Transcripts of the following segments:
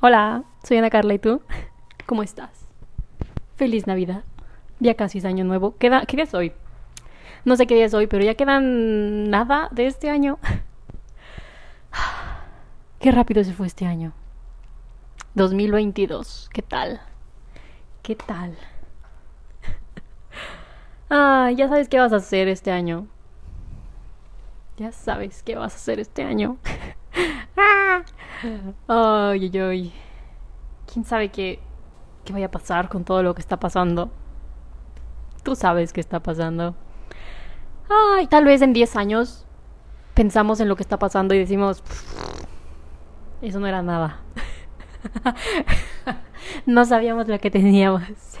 Hola, soy Ana Carla y tú, ¿cómo estás? Feliz Navidad. Ya casi es año nuevo. Queda, ¿Qué día es hoy? No sé qué día es hoy, pero ya quedan nada de este año. Qué rápido se fue este año. 2022. ¿Qué tal? ¿Qué tal? Ah, ya sabes qué vas a hacer este año. Ya sabes qué vas a hacer este año. Ay, ay, ay. ¿Quién sabe qué, qué vaya a pasar con todo lo que está pasando? Tú sabes qué está pasando. Ay, tal vez en 10 años pensamos en lo que está pasando y decimos, eso no era nada. no sabíamos lo que teníamos.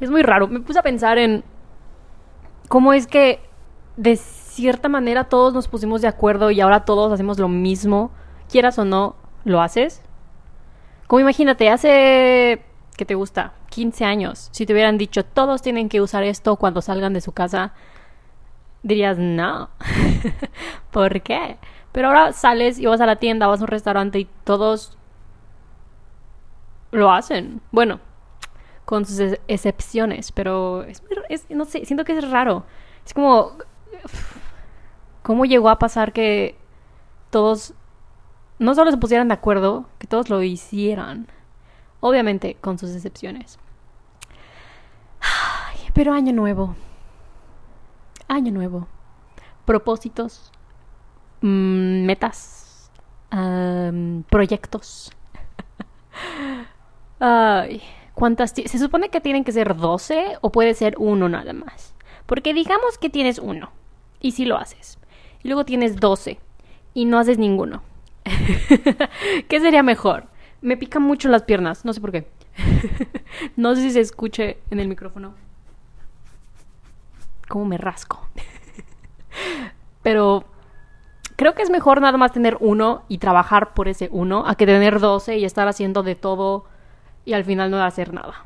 es muy raro. Me puse a pensar en cómo es que de cierta manera todos nos pusimos de acuerdo y ahora todos hacemos lo mismo, quieras o no, lo haces. Como imagínate, hace, ¿qué te gusta? 15 años, si te hubieran dicho todos tienen que usar esto cuando salgan de su casa, dirías no. ¿Por qué? Pero ahora sales y vas a la tienda, vas a un restaurante y todos lo hacen. Bueno, con sus excepciones, pero es, no sé, siento que es raro. Es como, ¿cómo llegó a pasar que todos no solo se pusieran de acuerdo, que todos lo hicieran? Obviamente, con sus excepciones. pero año nuevo. Año nuevo. Propósitos. Mm, metas. proyectos. Ay, ¿cuántas? Se supone que tienen que ser 12 o puede ser uno nada más. Porque digamos que tienes uno y si lo haces. Y luego tienes 12 y no haces ninguno. ¿Qué sería mejor? Me pican mucho las piernas, no sé por qué. no sé si se escuche en el micrófono. Cómo me rasco. Pero creo que es mejor nada más tener uno y trabajar por ese uno a que tener 12 y estar haciendo de todo y al final no hacer nada.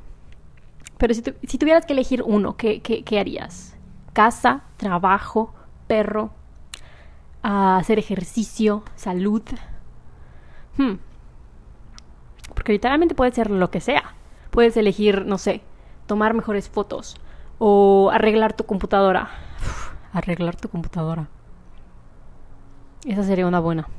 Pero si, si tuvieras que elegir uno, ¿qué, qué, harías? Casa, trabajo, perro, hacer ejercicio, salud. Hmm. Porque literalmente puede ser lo que sea. Puedes elegir, no sé, tomar mejores fotos o arreglar tu computadora. arreglar tu computadora. Esa sería una buena.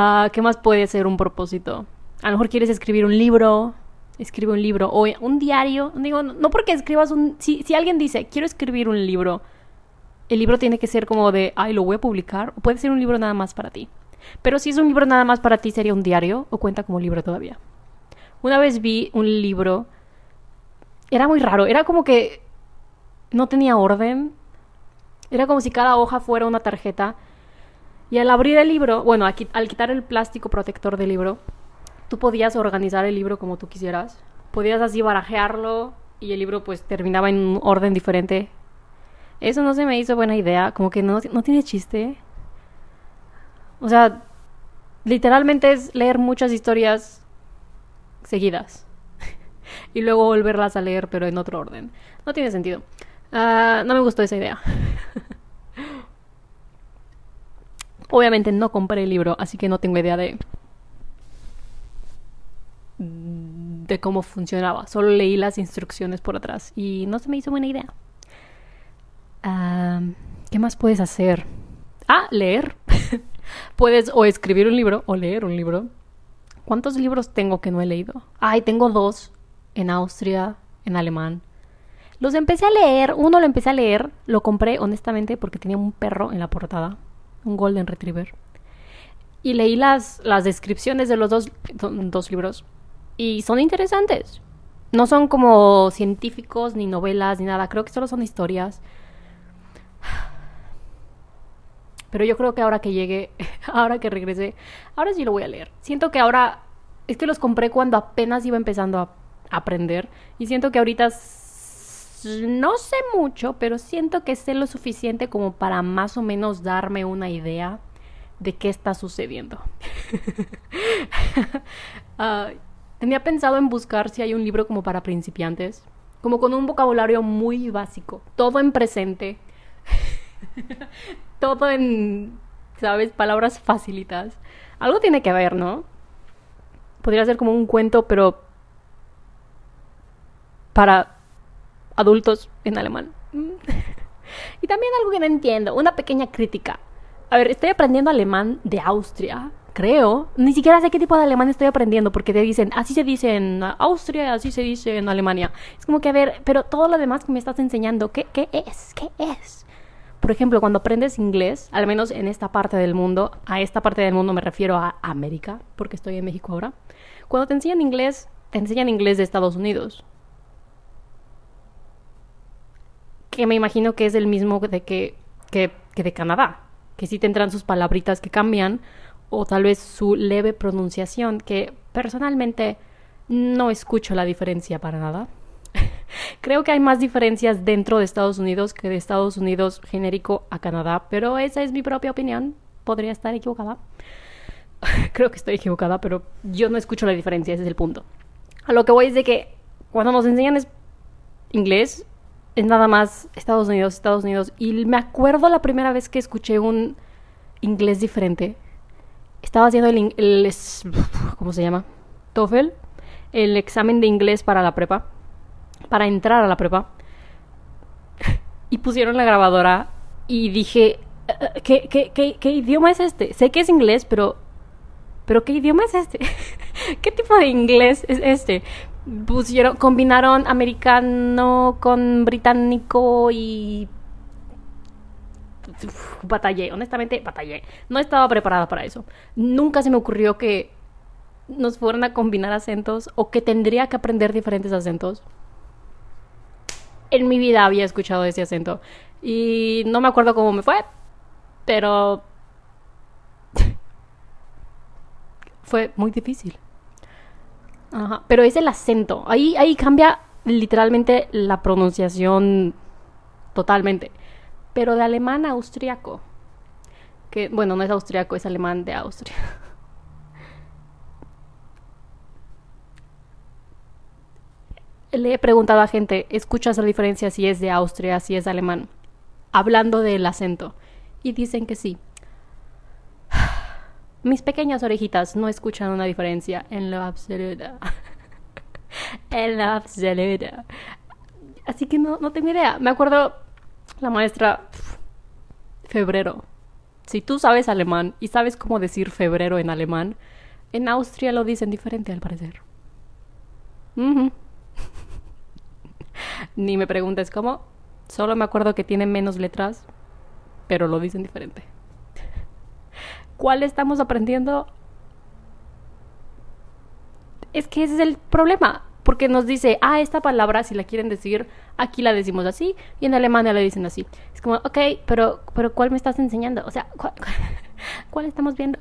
Ah, ¿Qué más puede ser un propósito? A lo mejor quieres escribir un libro, escribe un libro o un diario. Digo, no porque escribas un... Si, si alguien dice, quiero escribir un libro, el libro tiene que ser como de, ay, lo voy a publicar, o puede ser un libro nada más para ti. Pero si es un libro nada más para ti, sería un diario o cuenta como libro todavía. Una vez vi un libro, era muy raro, era como que no tenía orden, era como si cada hoja fuera una tarjeta. Y al abrir el libro, bueno, al quitar el plástico protector del libro, tú podías organizar el libro como tú quisieras. Podías así barajearlo y el libro pues terminaba en un orden diferente. Eso no se me hizo buena idea, como que no, no tiene chiste. O sea, literalmente es leer muchas historias seguidas y luego volverlas a leer pero en otro orden. No tiene sentido. Ah, no me gustó esa idea. Obviamente no compré el libro, así que no tengo idea de de cómo funcionaba. Solo leí las instrucciones por atrás y no se me hizo buena idea. ¿Qué más puedes hacer? Ah, leer. puedes o escribir un libro o leer un libro. ¿Cuántos libros tengo que no he leído? Ay, tengo dos. En Austria, en alemán. Los empecé a leer. Uno lo empecé a leer. Lo compré honestamente porque tenía un perro en la portada. Un Golden Retriever. Y leí las, las descripciones de los dos, dos libros y son interesantes. No son como científicos, ni novelas, ni nada. Creo que solo son historias. Pero yo creo que ahora que llegue, ahora que regrese, ahora sí lo voy a leer. Siento que ahora, es que los compré cuando apenas iba empezando a aprender. Y siento que ahorita no sé mucho, pero siento que sé lo suficiente como para más o menos darme una idea de qué está sucediendo. Tenía pensado en buscar si hay un libro como para principiantes, como con un vocabulario muy básico, todo en presente, todo en ¿sabes? Palabras facilitas. Algo tiene que ver, ¿no? Podría ser como un cuento, pero para adultos en alemán. y también algo que no entiendo, una pequeña crítica. A ver, estoy aprendiendo alemán de Austria, creo. Ni siquiera sé qué tipo de alemán estoy aprendiendo porque te dicen, así se dice en Austria, así se dice en Alemania. Es como que, a ver, pero todo lo demás que me estás enseñando, ¿qué, qué es? ¿Qué es? Por ejemplo, cuando aprendes inglés, al menos en esta parte del mundo, a esta parte del mundo me refiero a América, porque estoy en México ahora. Cuando te enseñan inglés, te enseñan inglés de Estados Unidos. Que me imagino que es el mismo de que, que, que de Canadá. Que sí tendrán sus palabritas que cambian, o tal vez su leve pronunciación, que personalmente no escucho la diferencia para nada. Creo que hay más diferencias dentro de Estados Unidos que de Estados Unidos genérico a Canadá, pero esa es mi propia opinión. Podría estar equivocada. Creo que estoy equivocada, pero yo no escucho la diferencia, ese es el punto. A lo que voy es de que cuando nos enseñan es inglés, es nada más Estados Unidos, Estados Unidos. Y me acuerdo la primera vez que escuché un inglés diferente. Estaba haciendo el, el ¿cómo se llama? TOEFL, el examen de inglés para la prepa para entrar a la prepa. y pusieron la grabadora y dije, eh, ¿qué, qué, qué, qué idioma es este? Sé que es inglés, pero... ¿Pero qué idioma es este? ¿Qué tipo de inglés es este? Pusieron, combinaron americano con británico y batallé, honestamente batallé. No estaba preparada para eso. Nunca se me ocurrió que nos fueran a combinar acentos o que tendría que aprender diferentes acentos en mi vida había escuchado ese acento. Y no me acuerdo cómo me fue, pero fue muy difícil. Ajá. Pero es el acento. Ahí, ahí cambia literalmente la pronunciación totalmente. Pero de alemán a austriaco. Que, bueno, no es austriaco, es alemán de Austria. le he preguntado a gente, ¿escuchas la diferencia si es de Austria, si es alemán? Hablando del acento. Y dicen que sí. Mis pequeñas orejitas no escuchan una diferencia en lo absoluto. en lo absoluto. Así que no, no tengo idea. Me acuerdo la maestra febrero. Si tú sabes alemán y sabes cómo decir febrero en alemán, en Austria lo dicen diferente al parecer. Ni me preguntes cómo. Solo me acuerdo que tiene menos letras, pero lo dicen diferente. ¿Cuál estamos aprendiendo? Es que ese es el problema, porque nos dice, ah, esta palabra, si la quieren decir, aquí la decimos así, y en Alemania la dicen así. Es como, ok, pero, pero ¿cuál me estás enseñando? O sea, ¿cuál, cuál estamos viendo?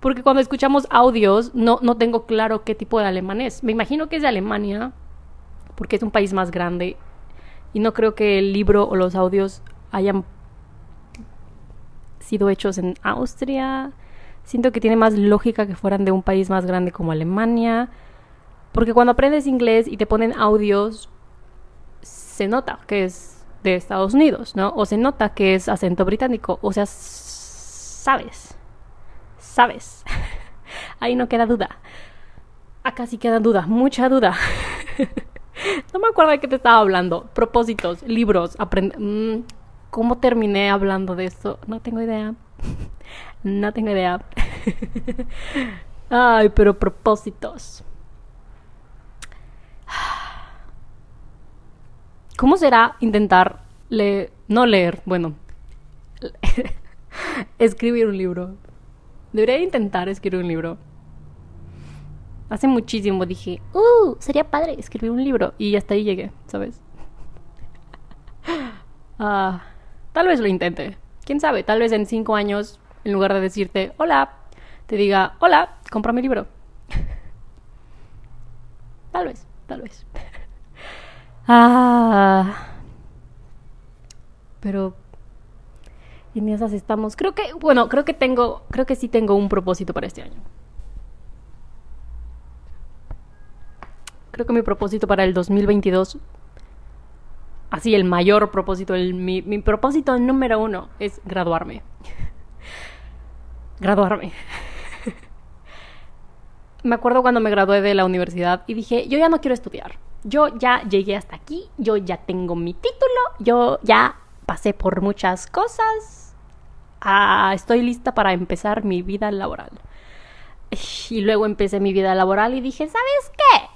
Porque cuando escuchamos audios, no, no tengo claro qué tipo de alemán es. Me imagino que es de Alemania, porque es un país más grande y no creo que el libro o los audios hayan sido hechos en Austria. Siento que tiene más lógica que fueran de un país más grande como Alemania. Porque cuando aprendes inglés y te ponen audios, se nota que es de Estados Unidos, ¿no? O se nota que es acento británico. O sea, sabes. Sabes. Ahí no queda duda. Acá sí queda duda, mucha duda. No me acuerdo de qué te estaba hablando. Propósitos, libros, aprender. Mm, ¿Cómo terminé hablando de esto? No tengo idea. No tengo idea. Ay, pero propósitos. ¿Cómo será intentar leer, no leer, bueno, escribir un libro? Debería intentar escribir un libro. Hace muchísimo dije, ¡uh! Sería padre escribir un libro. Y hasta ahí llegué, ¿sabes? Ah, tal vez lo intente. Quién sabe, tal vez en cinco años, en lugar de decirte hola, te diga hola, compra mi libro. tal vez, tal vez. ah. Pero en esas estamos. Creo que, bueno, creo que tengo, creo que sí tengo un propósito para este año. Creo que mi propósito para el 2022 así el mayor propósito, el, mi, propósito número uno es graduarme. graduarme. me acuerdo cuando me gradué de la universidad y dije, yo ya no quiero estudiar. Yo ya llegué hasta aquí, yo ya tengo mi título, yo ya pasé por muchas cosas. Ah, estoy lista para empezar mi vida laboral. Y luego empecé mi vida laboral y dije, ¿sabes qué?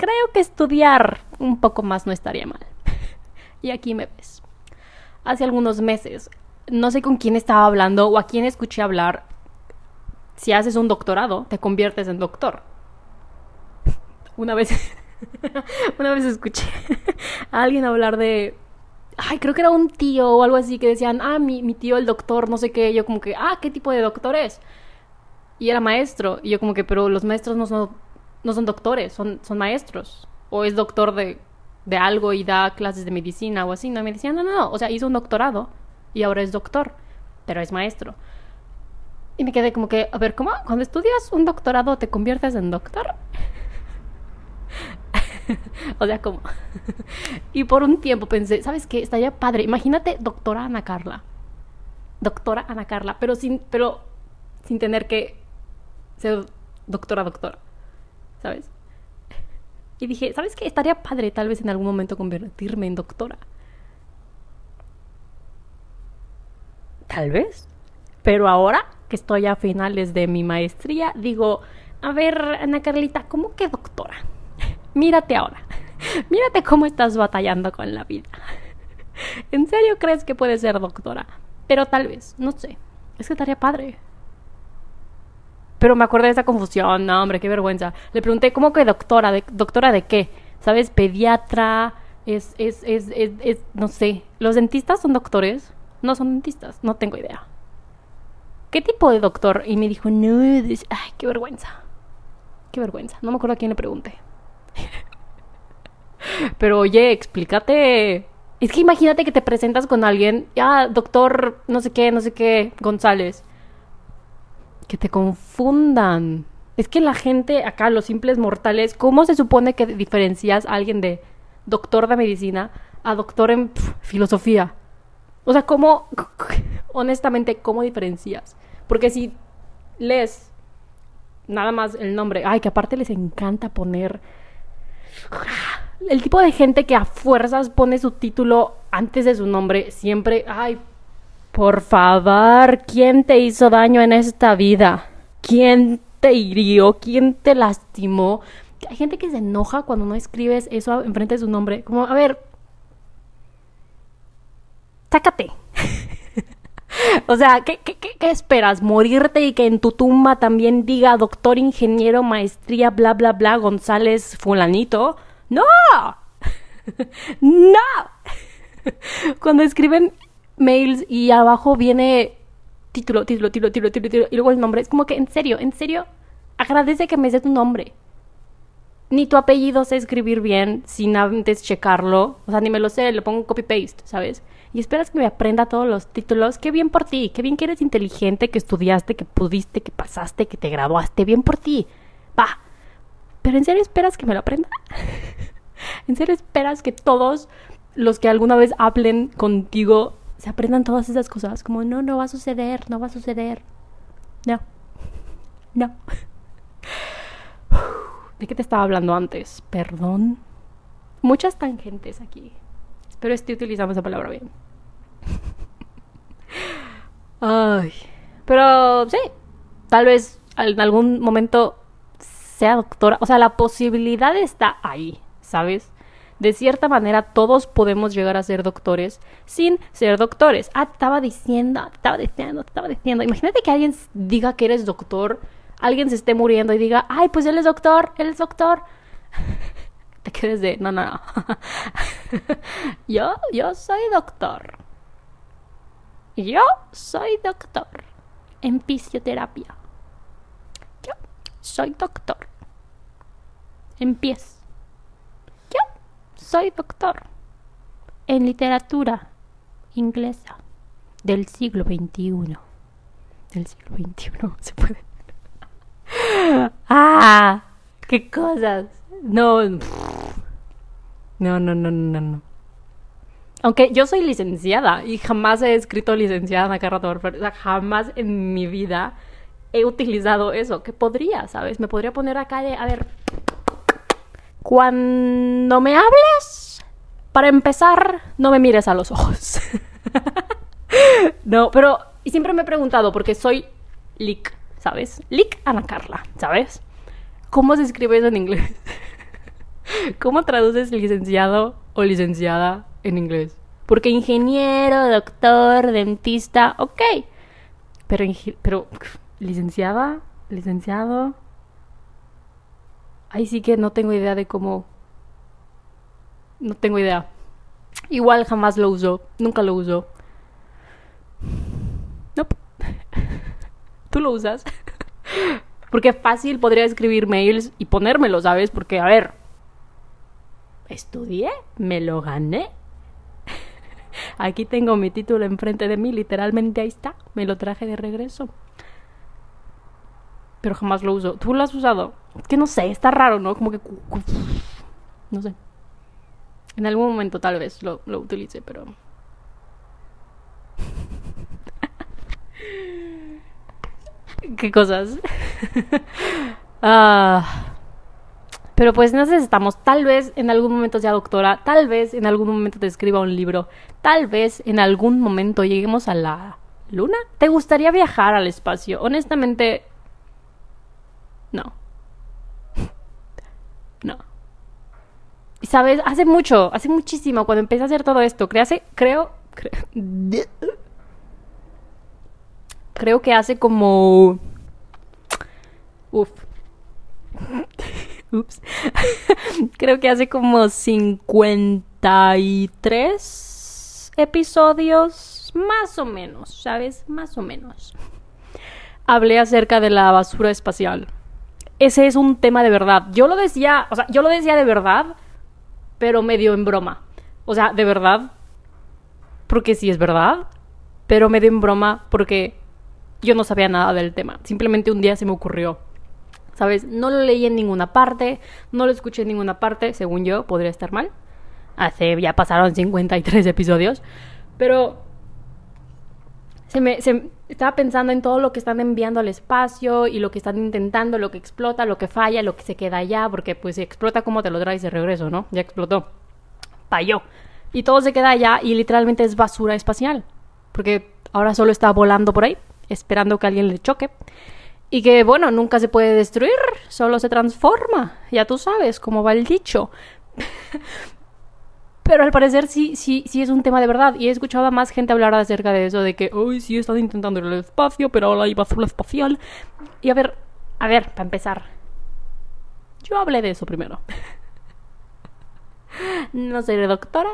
Creo que estudiar un poco más no estaría mal. y aquí me ves. Hace algunos meses, no sé con quién estaba hablando o a quién escuché hablar si haces un doctorado, te conviertes en doctor. Una vez, una vez escuché a alguien hablar de, ay, creo que era un tío o algo así, que decían, ah, mi, mi tío el doctor, no sé qué, yo como que, ah, ¿qué tipo de doctor es? Y era maestro, y yo como que, pero los maestros no son, no son doctores, son, son maestros. O es doctor de, de algo y da clases de medicina o así, no, me decían, no, no, no, o sea, hizo un doctorado y ahora es doctor, pero es maestro. Y me quedé como que, a ver, ¿cómo? Cuando estudias un doctorado te conviertes en doctor. o sea, ¿cómo? y por un tiempo pensé, ¿sabes qué? Estaría padre. Imagínate doctora Ana Carla. Doctora Ana Carla, pero sin, pero sin tener que ser doctora, doctora. ¿Sabes? Y dije, ¿sabes qué? Estaría padre tal vez en algún momento convertirme en doctora. Tal vez. Pero ahora que estoy a finales de mi maestría, digo, a ver, Ana Carlita, ¿cómo que doctora? Mírate ahora. Mírate cómo estás batallando con la vida. ¿En serio crees que puedes ser doctora? Pero tal vez, no sé. Es que estaría padre. Pero me acuerdo de esa confusión. No, hombre, qué vergüenza. Le pregunté, ¿cómo que doctora? ¿De, ¿Doctora de qué? ¿Sabes? Pediatra. Es, es, es, es, es, no sé. ¿Los dentistas son doctores? No son dentistas. No tengo idea. ¿qué tipo de doctor? Y me dijo, no, ay, qué vergüenza. Qué vergüenza. No me acuerdo a quién le pregunté. Pero oye, explícate. Es que imagínate que te presentas con alguien, ah, doctor, no sé qué, no sé qué, González. Que te confundan. Es que la gente acá, los simples mortales, ¿cómo se supone que diferencias a alguien de doctor de medicina a doctor en filosofía? O sea, ¿cómo, honestamente, cómo diferencias? Porque si lees nada más el nombre, ay, que aparte les encanta poner el tipo de gente que a fuerzas pone su título antes de su nombre, siempre, ay, por favor, ¿quién te hizo daño en esta vida? ¿Quién te hirió? ¿Quién te lastimó? Hay gente que se enoja cuando no escribes eso enfrente de su nombre. Como, a ver, sácate. O sea, ¿qué, qué, esperas? ¿Morirte y que en tu tumba también diga doctor, ingeniero, maestría, bla, bla, bla, González, fulanito? ¡No! ¡No! Cuando escriben mails y abajo viene título, título, título, título, título, y luego el nombre, es como que, en serio, en serio, agradece que me dé tu nombre. Ni tu apellido sé escribir bien sin antes checarlo. O sea, ni me lo sé, le pongo copy-paste, ¿sabes? y esperas que me aprenda todos los títulos, qué bien por ti, qué bien que eres inteligente, que estudiaste, que pudiste, que pasaste, que te graduaste, bien por ti. Va. Pero en serio esperas que me lo aprenda? ¿En serio esperas que todos los que alguna vez hablen contigo se aprendan todas esas cosas? Como, no, no va a suceder, no va a suceder. No. No. ¿De qué te estaba hablando antes? Perdón. Muchas tangentes aquí. Pero estoy utilizando esa palabra bien. Ay. Pero sí, tal vez en algún momento sea doctora. O sea, la posibilidad está ahí, ¿sabes? De cierta manera, todos podemos llegar a ser doctores sin ser doctores. Ah, estaba diciendo, estaba diciendo, estaba diciendo. Imagínate que alguien diga que eres doctor, alguien se esté muriendo y diga, ay, pues él es doctor, él es doctor. te quedes de, no, no, no. yo, yo soy doctor. Yo soy doctor en fisioterapia. Yo soy doctor en pies. Soy doctor en literatura inglesa del siglo XXI. Del siglo XXI, se puede. ¡Ah! ¡Qué cosas! No. No, no, no, no, no. Aunque yo soy licenciada y jamás he escrito licenciada en la O sea, jamás en mi vida he utilizado eso. Que podría, ¿sabes? Me podría poner acá de, a ver, cuando me hables, para empezar, no me mires a los ojos. no, pero y siempre me he preguntado, porque soy Lick, ¿sabes? Lick Ana Carla, ¿sabes? ¿Cómo se escribe eso en inglés? ¿Cómo traduces licenciado o licenciada en inglés? Porque ingeniero, doctor, dentista, ok. Pero, pero licenciada, licenciado. Ahí sí que no tengo idea de cómo. No tengo idea. Igual jamás lo uso, nunca lo uso. No. ¿Tú lo usas? Porque fácil podría escribir mails y ponérmelo, ¿sabes? Porque, a ver, estudié, me lo gané. Aquí tengo mi título enfrente de mí, literalmente ahí está, me lo traje de regreso. Pero jamás lo uso. ¿Tú lo has usado? Que no sé, está raro, ¿no? Como que... No sé. En algún momento tal vez lo, lo utilice, pero... ¿Qué cosas? ah... Pero pues necesitamos, tal vez en algún momento sea doctora, tal vez en algún momento te escriba un libro, tal vez en algún momento lleguemos a la luna. ¿Te gustaría viajar al espacio? Honestamente, no. no. Sabes, hace mucho, hace muchísimo, cuando empecé a hacer todo esto, creo, creo, creo que hace como... Uf. Ups. Creo que hace como 53 episodios, más o menos, ¿sabes? Más o menos. Hablé acerca de la basura espacial. Ese es un tema de verdad. Yo lo decía, o sea, yo lo decía de verdad, pero medio en broma. O sea, de verdad, porque sí es verdad, pero medio en broma porque yo no sabía nada del tema. Simplemente un día se me ocurrió ¿sabes? No lo leí en ninguna parte, no lo escuché en ninguna parte, según yo, podría estar mal. Hace, ya pasaron 53 episodios, pero se me, se, estaba pensando en todo lo que están enviando al espacio y lo que están intentando, lo que explota, lo que falla, lo que se queda allá, porque pues explota, ¿cómo te lo traes de regreso, no? Ya explotó. Falló. Y todo se queda allá y literalmente es basura espacial, porque ahora solo está volando por ahí, esperando que alguien le choque. Y que, bueno, nunca se puede destruir, solo se transforma. Ya tú sabes cómo va el dicho. Pero al parecer sí, sí, sí es un tema de verdad. Y he escuchado a más gente hablar acerca de eso, de que, hoy sí están intentando ir al espacio, pero ahora hay basura espacial. Y a ver, a ver, para empezar. Yo hablé de eso primero. no seré doctora.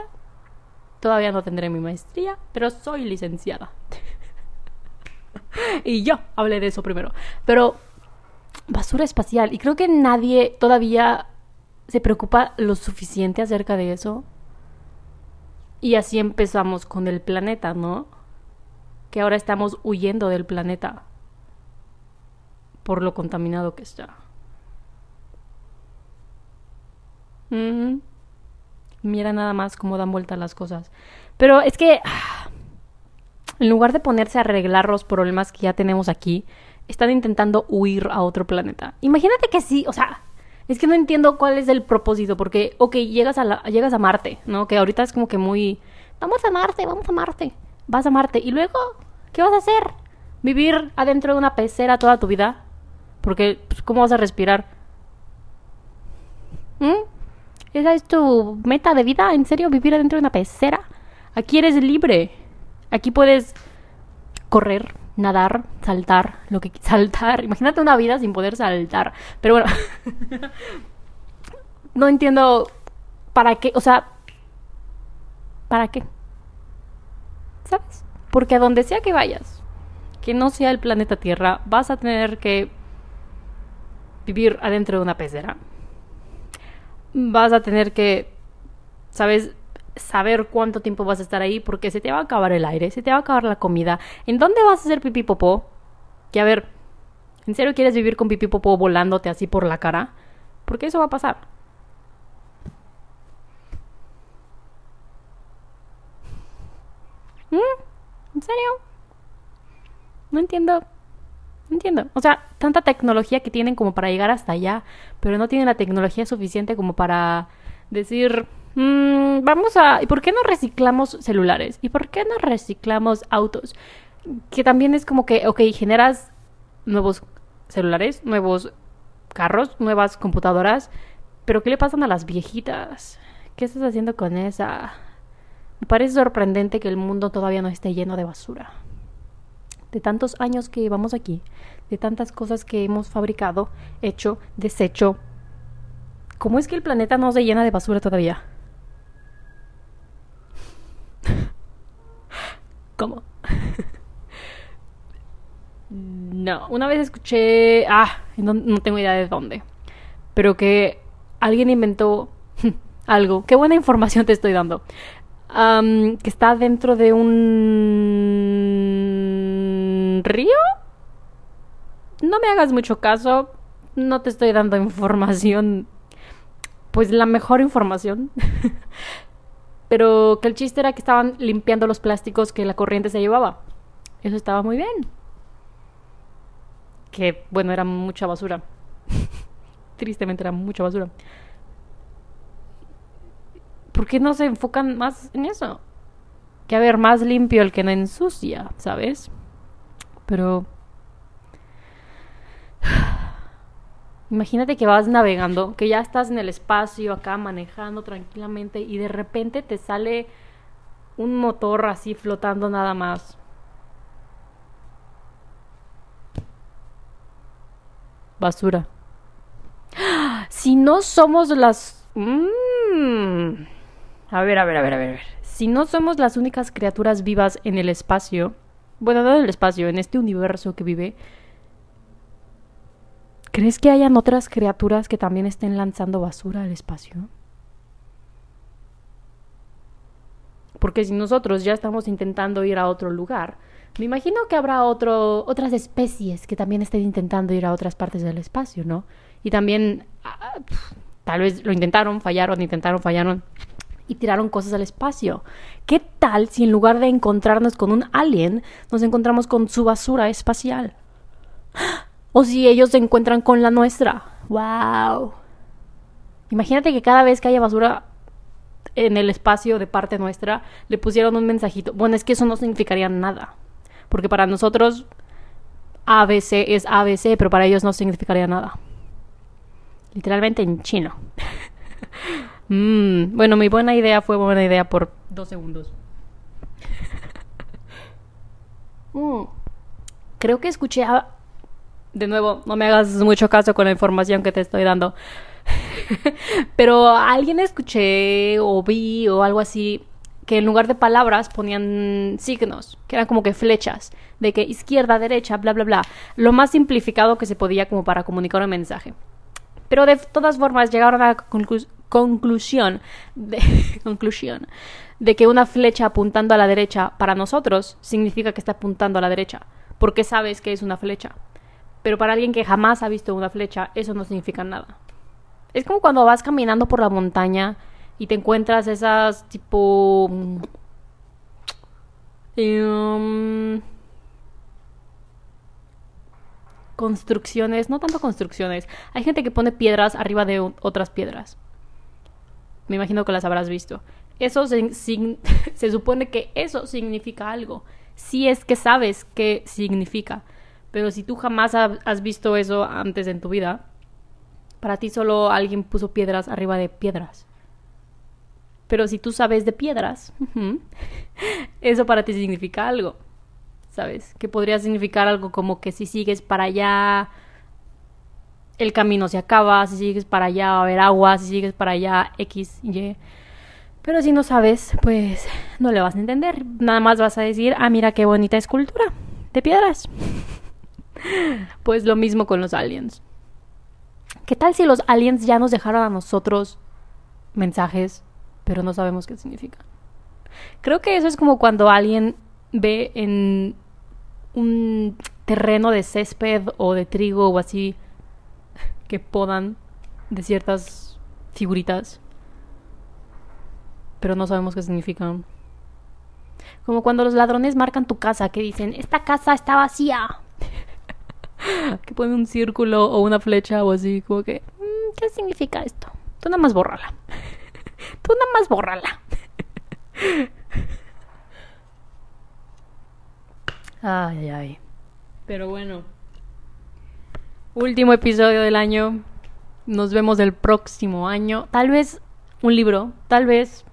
Todavía no tendré mi maestría, pero soy licenciada. y yo hablé de eso primero. Pero basura espacial. Y creo que nadie todavía se preocupa lo suficiente acerca de eso. Y así empezamos con el planeta, ¿no? Que ahora estamos huyendo del planeta por lo contaminado que está. Mira nada más cómo dan vuelta las cosas. Pero es que ah, en lugar de ponerse a arreglar los problemas que ya tenemos aquí, están intentando huir a otro planeta. Imagínate que sí, o sea, es que no entiendo cuál es el propósito, porque, ok, llegas a, la, llegas a Marte, ¿no? Que ahorita es como que muy, vamos a Marte, vamos a Marte, vas a Marte, y luego, ¿qué vas a hacer? ¿Vivir adentro de una pecera toda tu vida? Porque, pues, ¿cómo vas a respirar? ¿Mm? ¿Esa es tu meta de vida? ¿En serio? ¿Vivir adentro de una pecera? Aquí eres libre. Aquí puedes correr, nadar, saltar, lo que saltar. Imagínate una vida sin poder saltar. Pero bueno, no entiendo para qué, o sea, ¿para qué? ¿Sabes? Porque a donde sea que vayas, que no sea el planeta Tierra, vas a tener que vivir adentro de una pecera. Vas a tener que, ¿sabes? Saber cuánto tiempo vas a estar ahí porque se te va a acabar el aire, se te va a acabar la comida. ¿En dónde vas a hacer pipí popó? Que a ver, ¿en serio quieres vivir con pipí popó volándote así por la cara? Porque eso va a pasar. ¿Mm? ¿En serio? No entiendo. No entiendo. O sea, tanta tecnología que tienen como para llegar hasta allá, pero no tienen la tecnología suficiente como para decir, mm, vamos a... ¿Y por qué no reciclamos celulares? ¿Y por qué no reciclamos autos? Que también es como que, ok, generas nuevos celulares, nuevos carros, nuevas computadoras, pero ¿qué le pasan a las viejitas? ¿Qué estás haciendo con esa? Me parece sorprendente que el mundo todavía no esté lleno de basura. De tantos años que llevamos aquí, de tantas cosas que hemos fabricado, hecho, deshecho. ¿Cómo es que el planeta no se llena de basura todavía? ¿Cómo? no, una vez escuché, ah, no, tengo idea de dónde, pero que alguien inventó algo. Qué buena información te estoy dando. que está dentro de un río. No me hagas mucho caso. No te estoy dando información. Pues la mejor información. Pero que el chiste era que estaban limpiando los plásticos que la corriente se llevaba. Eso estaba muy bien. Que bueno, era mucha basura. Tristemente era mucha basura. ¿Por qué no se enfocan más en eso? Que a ver, más limpio el que no ensucia, ¿sabes? Pero... Imagínate que vas navegando, que ya estás en el espacio acá manejando tranquilamente y de repente te sale un motor así flotando nada más. Basura. Si no somos las... Mm. A ver, a ver, a ver, a ver. Si no somos las únicas criaturas vivas en el espacio, bueno, no en el espacio, en este universo que vive, ¿crees que hayan otras criaturas que también estén lanzando basura al espacio? Porque si nosotros ya estamos intentando ir a otro lugar, me imagino que habrá otras especies que también estén intentando ir a otras partes del espacio, ¿no? Y también, ah, tal vez lo intentaron, fallaron, intentaron, fallaron y tiraron cosas al espacio. ¿Qué tal si en lugar de encontrarnos con un alien, nos encontramos con su basura espacial? O si ellos se encuentran con la nuestra. ¡Wow! Imagínate que cada vez que haya basura en el espacio de parte nuestra, le pusieron un mensajito. Bueno, es que eso no significaría nada. Porque para nosotros ABC es ABC, pero para ellos no significaría nada. Literalmente en chino. Mm, bueno, mi buena idea fue buena idea por dos segundos. Mm, creo que escuché a... De nuevo, no me hagas mucho caso con la información que te estoy dando. Pero alguien escuché o vi o algo así que en lugar de palabras ponían signos, que eran como que flechas, de que izquierda, derecha, bla, bla, bla. Lo más simplificado que se podía como para comunicar un mensaje. Pero de todas formas llegaron a la conclusión conclusión de que una flecha apuntando a la derecha para nosotros significa que está apuntando a la derecha, porque sabes que es una flecha. Pero para alguien que jamás ha visto una flecha, eso no significa nada. Es como cuando vas caminando por la montaña y te encuentras esas tipo... Um, construcciones, no tanto construcciones. Hay gente que pone piedras arriba de otras piedras. Me imagino que las habrás visto. Eso se, se supone que eso significa algo. Si es que sabes qué significa. Pero si tú jamás has visto eso antes en tu vida, para ti solo alguien puso piedras arriba de piedras. Pero si tú sabes de piedras, eso para ti significa algo. ¿Sabes? Que podría significar algo como que si sigues para allá, el camino se acaba, si sigues para allá va a haber agua, si sigues para allá X, Y. Pero si no sabes, pues no le vas a entender. Nada más vas a decir, ah, mira qué bonita escultura de piedras. pues lo mismo con los aliens. ¿Qué tal si los aliens ya nos dejaron a nosotros mensajes, pero no sabemos qué significan? Creo que eso es como cuando alguien ve en un terreno de césped o de trigo o así que podan de ciertas figuritas, pero no sabemos qué significan. Como cuando los ladrones marcan tu casa, que dicen, esta casa está vacía. que ponen un círculo o una flecha o así, como que, mm, ¿qué significa esto? Tú nada más bórrala. Tú nada más bórrala. ay, ay. Pero bueno. Último episodio del año. Nos vemos el próximo año. Tal vez un libro, tal vez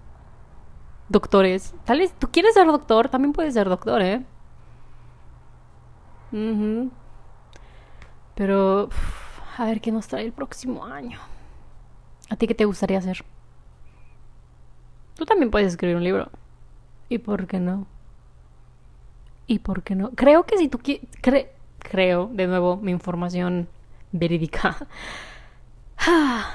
doctores. Tal vez tú quieres ser doctor, también puedes ser doctor, ¿eh? Pero a ver qué nos trae el próximo año. ¿A ti qué te gustaría hacer? Tú también puedes escribir un libro. ¿Y por qué no? ¿Y por qué no? Creo que si tú quieres... creo, de nuevo, mi información verídica.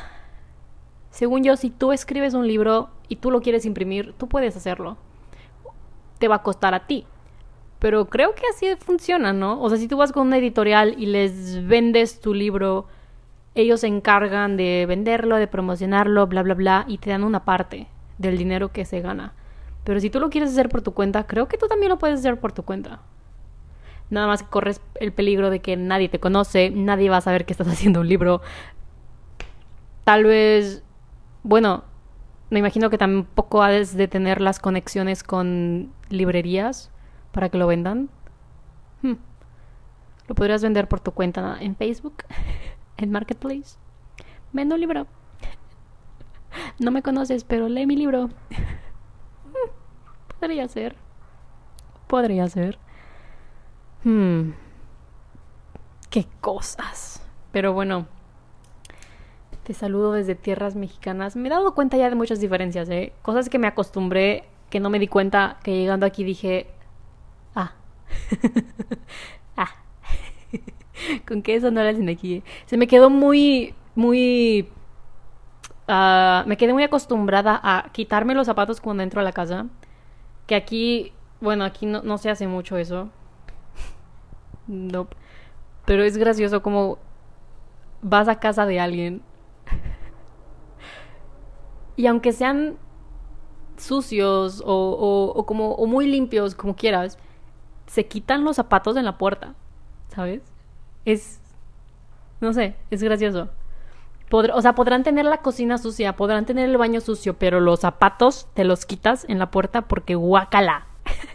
Según yo, si tú escribes un libro y tú lo quieres imprimir, tú puedes hacerlo. Te va a costar a ti. Pero creo que así funciona, ¿no? O sea, si tú vas con una editorial y les vendes tu libro, ellos se encargan de venderlo, de promocionarlo, bla, bla, bla, y te dan una parte del dinero que se gana. Pero si tú lo quieres hacer por tu cuenta, creo que tú también lo puedes hacer por tu cuenta. Nada más corres el peligro de que nadie te conoce, nadie va a saber que estás haciendo un libro. Tal vez, bueno, me imagino que tampoco has de tener las conexiones con librerías para que lo vendan. Hmm. Lo podrías vender por tu cuenta en Facebook, en Marketplace. Vendo un libro. No me conoces, pero lee mi libro. Podría ser. Podría ser. Hmm. Qué cosas. Pero bueno. Te saludo desde tierras mexicanas. Me he dado cuenta ya de muchas diferencias, ¿eh? Cosas que me acostumbré, que no me di cuenta, que llegando aquí dije... Ah. ah. ¿Con qué eso no sin aquí? Se me quedó muy, muy Ah, me quedé muy acostumbrada a quitarme los zapatos cuando entro a la casa. Que aquí, bueno, aquí no, se hace mucho eso. no. Pero es gracioso como vas a casa de alguien. y aunque sean sucios o, o, como o muy limpios, como quieras, se quitan los zapatos en la puerta. ¿Sabes? Es. No sé, es gracioso o sea, podrán tener la cocina sucia, podrán tener el baño sucio, pero los zapatos te los quitas en la puerta porque guácala.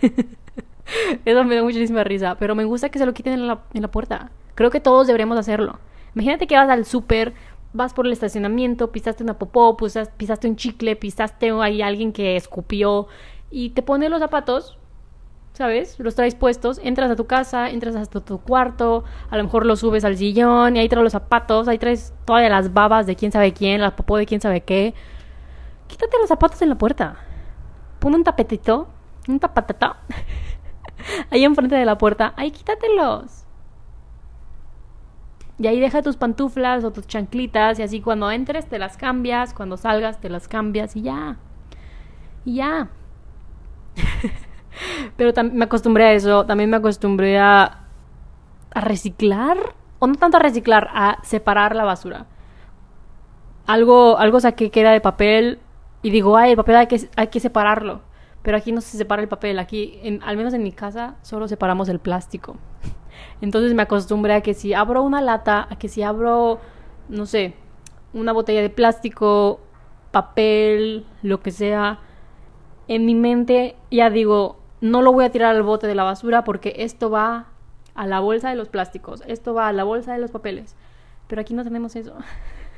Eso me da muchísima risa, pero me gusta que se lo quiten en la, puerta. Creo que todos deberíamos hacerlo. Imagínate que vas al súper, vas por el estacionamiento, pisaste una popó, pisaste un chicle, pisaste ahí alguien que escupió y te pone los zapatos ¿sabes? Los traes puestos, entras a tu casa, entras hasta tu cuarto, a lo mejor los subes al sillón y ahí traes los zapatos, ahí traes todas las babas de quién sabe quién, la popó de quién sabe qué. Quítate los zapatos en la puerta. Pon un tapetito, un tapatata, ahí enfrente de la puerta, ahí quítatelos. Y ahí deja tus pantuflas o tus chanclitas y así cuando entres te las cambias, cuando salgas te las cambias y ya. Y ya. Pero me acostumbré a eso, también me acostumbré a, a reciclar, o no tanto a reciclar, a separar la basura. Algo, algo saqué que era de papel y digo, ay, el papel hay que, hay que separarlo. Pero aquí no se separa el papel, aquí, en, al menos en mi casa, solo separamos el plástico. Entonces me acostumbré a que si abro una lata, a que si abro, no sé, una botella de plástico, papel, lo que sea, en mi mente ya digo, no lo voy a tirar al bote de la basura porque esto va a la bolsa de los plásticos, esto va a la bolsa de los papeles. Pero aquí no tenemos eso.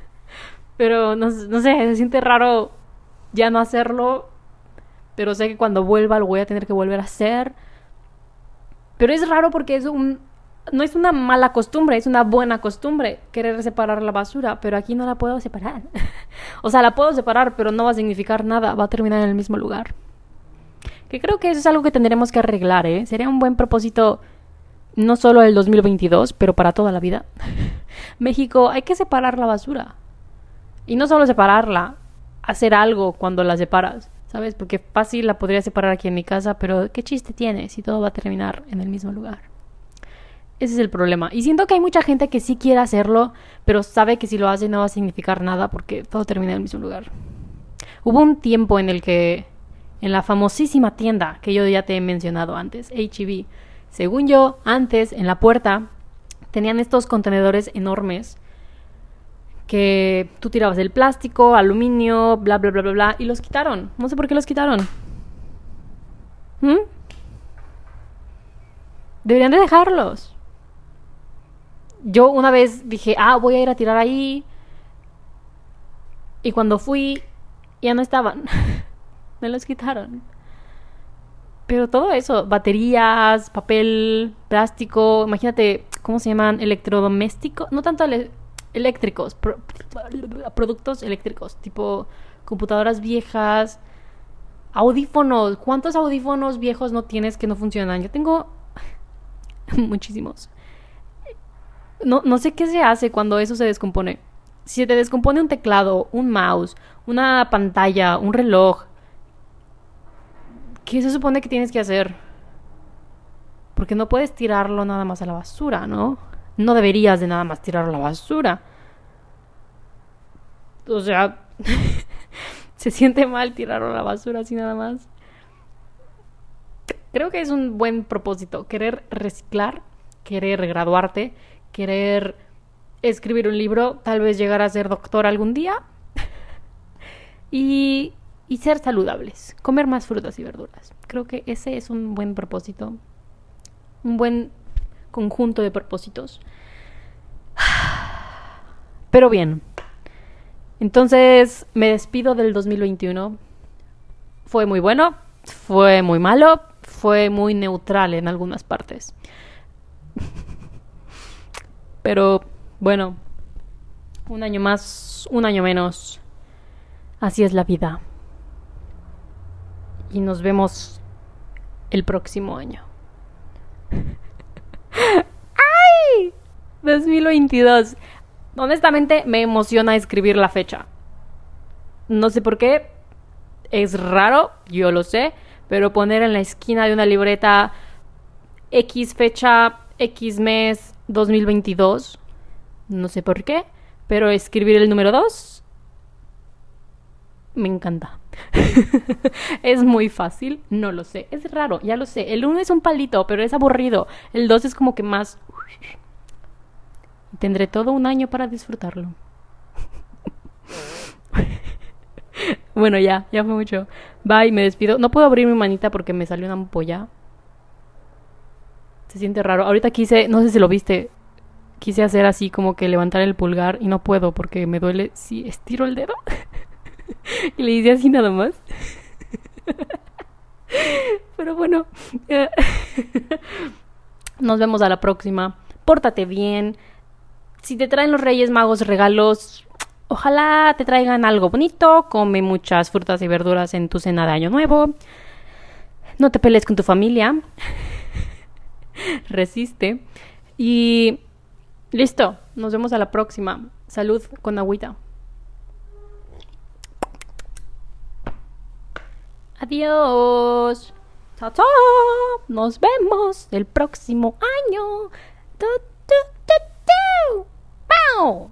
Pero no, no sé, se siente raro ya no hacerlo, pero sé que cuando vuelva lo voy a tener que volver a hacer. Pero es raro porque es un no es una mala costumbre, es una buena costumbre querer separar la basura, pero aquí no la puedo separar. o sea, la puedo separar, pero no va a significar nada, va a terminar en el mismo lugar. Que creo que eso es algo que tendremos que arreglar, ¿eh? Sería un buen propósito no solo el 2022, pero para toda la vida. México, hay que separar la basura. Y no solo separarla, hacer algo cuando la separas, ¿sabes? Porque fácil la podría separar aquí en mi casa, pero ¿qué chiste tiene si todo va a terminar en el mismo lugar? Ese es el problema. Y siento que hay mucha gente que sí quiere hacerlo, pero sabe que si lo hace no va a significar nada porque todo termina en el mismo lugar. Hubo un tiempo en el que en la famosísima tienda que yo ya te he mencionado antes, HEB. Según yo, antes en la puerta tenían estos contenedores enormes que tú tirabas el plástico, aluminio, bla, bla, bla, bla, bla, y los quitaron. No sé por qué los quitaron. ¿Mm? Deberían de dejarlos. Yo una vez dije, ah, voy a ir a tirar ahí. Y cuando fui, ya no estaban. Me los quitaron. Pero todo eso, baterías, papel, plástico, imagínate, ¿cómo se llaman? Electrodomésticos. No tanto eléctricos, productos eléctricos, tipo computadoras viejas, audífonos. ¿Cuántos audífonos viejos no tienes que no funcionan? Yo tengo muchísimos. No, no sé qué se hace cuando eso se descompone. Si se te descompone un teclado, un mouse, una pantalla, un reloj, ¿qué se supone que tienes que hacer? Porque no puedes tirarlo nada más a la basura, ¿no? No deberías de nada más tirarlo a la basura. O sea, se siente mal tirarlo a la basura así nada más. Creo que es un buen propósito, querer reciclar, querer graduarte, querer escribir un libro, tal vez llegar a ser doctor algún día y, y ser saludables, comer más frutas y verduras. Creo que ese es un buen propósito, un buen conjunto de propósitos. Pero bien, entonces me despido del 2021. Fue muy bueno, fue muy malo, fue muy neutral en algunas partes. Pero bueno, un año más, un año menos. Así es la vida. Y nos vemos el próximo año. ¡Ay! 2022. Honestamente me emociona escribir la fecha. No sé por qué. Es raro, yo lo sé. Pero poner en la esquina de una libreta X fecha, X mes, 2022. No sé por qué. Pero escribir el número 2 me encanta. es muy fácil, no lo sé. Es raro, ya lo sé. El 1 es un palito, pero es aburrido. El 2 es como que más... Tendré todo un año para disfrutarlo. bueno, ya, ya fue mucho. Bye, me despido. No puedo abrir mi manita porque me salió una ampolla. Se siente raro. Ahorita quise, no sé si lo viste, quise hacer así como que levantar el pulgar y no puedo porque me duele si estiro el dedo. y le hice así nada más. Pero bueno, nos vemos a la próxima. Pórtate bien. Si te traen los Reyes Magos regalos, ojalá te traigan algo bonito. Come muchas frutas y verduras en tu cena de Año Nuevo. No te pelees con tu familia. Resiste. Y listo. Nos vemos a la próxima. Salud con agüita. Adiós. Chao, chao. Nos vemos el próximo año. ¡Tu, tu, tu! ¡Pau!